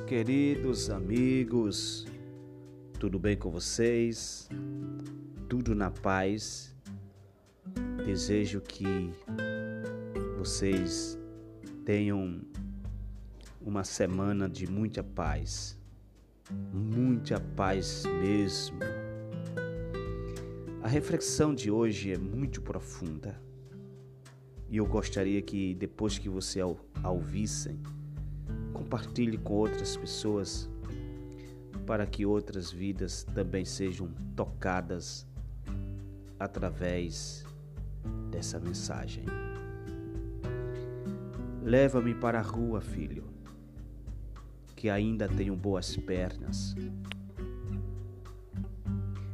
queridos amigos, tudo bem com vocês? Tudo na paz? Desejo que vocês tenham uma semana de muita paz, muita paz mesmo. A reflexão de hoje é muito profunda e eu gostaria que depois que você a ouvissem, compartilhe com outras pessoas para que outras vidas também sejam tocadas através dessa mensagem. Leva-me para a rua, filho, que ainda tenho boas pernas.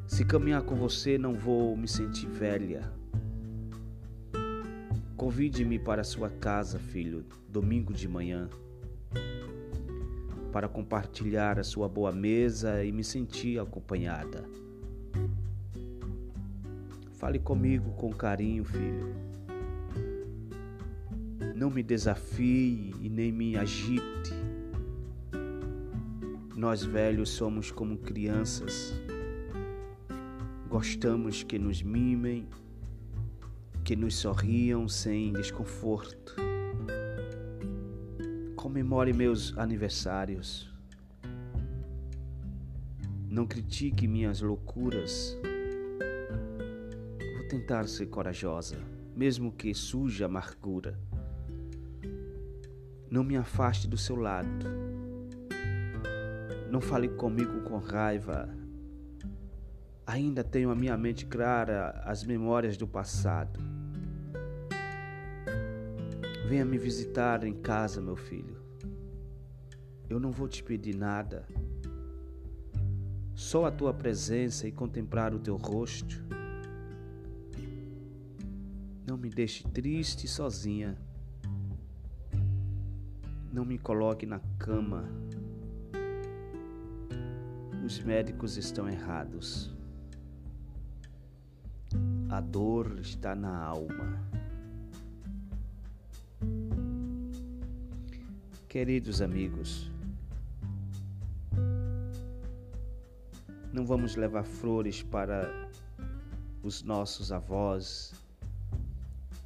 Se caminhar com você, não vou me sentir velha. Convide-me para sua casa, filho, domingo de manhã para compartilhar a sua boa mesa e me sentir acompanhada. Fale comigo com carinho, filho. Não me desafie e nem me agite. Nós velhos somos como crianças. Gostamos que nos mimem, que nos sorriam sem desconforto comemore meus aniversários. Não critique minhas loucuras. Vou tentar ser corajosa, mesmo que suja amargura. Não me afaste do seu lado. Não fale comigo com raiva. Ainda tenho a minha mente clara as memórias do passado. Venha me visitar em casa, meu filho. Eu não vou te pedir nada. Só a tua presença e contemplar o teu rosto. Não me deixe triste e sozinha. Não me coloque na cama. Os médicos estão errados. A dor está na alma. Queridos amigos, não vamos levar flores para os nossos avós,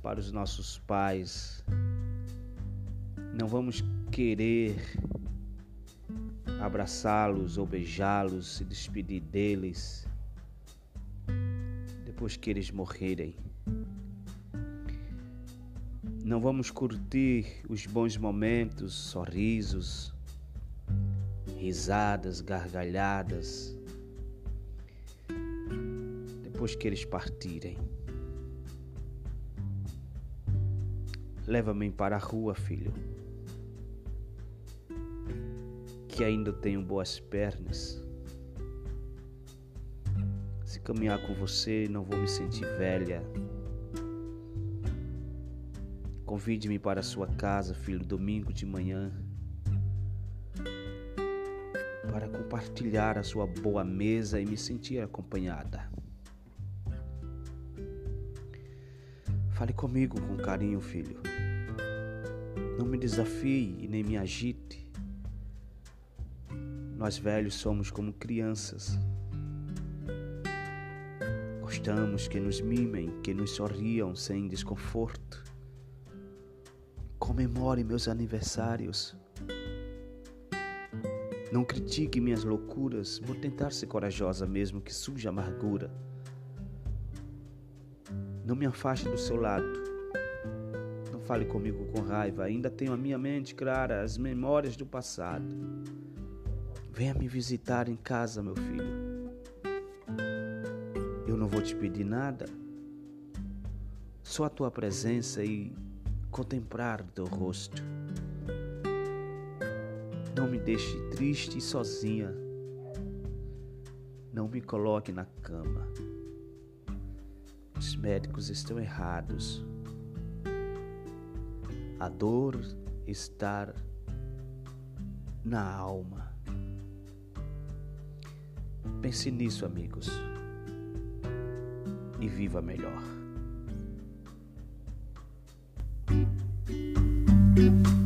para os nossos pais, não vamos querer abraçá-los ou beijá-los, se despedir deles depois que eles morrerem. Não vamos curtir os bons momentos, sorrisos, risadas, gargalhadas, depois que eles partirem. Leva-me para a rua, filho, que ainda tenho boas pernas. Se caminhar com você, não vou me sentir velha. Convide-me para sua casa, filho, domingo de manhã, para compartilhar a sua boa mesa e me sentir acompanhada. Fale comigo com carinho, filho. Não me desafie e nem me agite. Nós velhos somos como crianças. Gostamos que nos mimem, que nos sorriam sem desconforto. Comemore meus aniversários. Não critique minhas loucuras, vou tentar ser corajosa mesmo que suja amargura. Não me afaste do seu lado. Não fale comigo com raiva, ainda tenho a minha mente clara, as memórias do passado. Venha me visitar em casa, meu filho. Eu não vou te pedir nada, só a tua presença e contemplar teu rosto. Não me deixe triste e sozinha. Não me coloque na cama. Os médicos estão errados. A dor está na alma. Pense nisso, amigos, e viva melhor. Thank you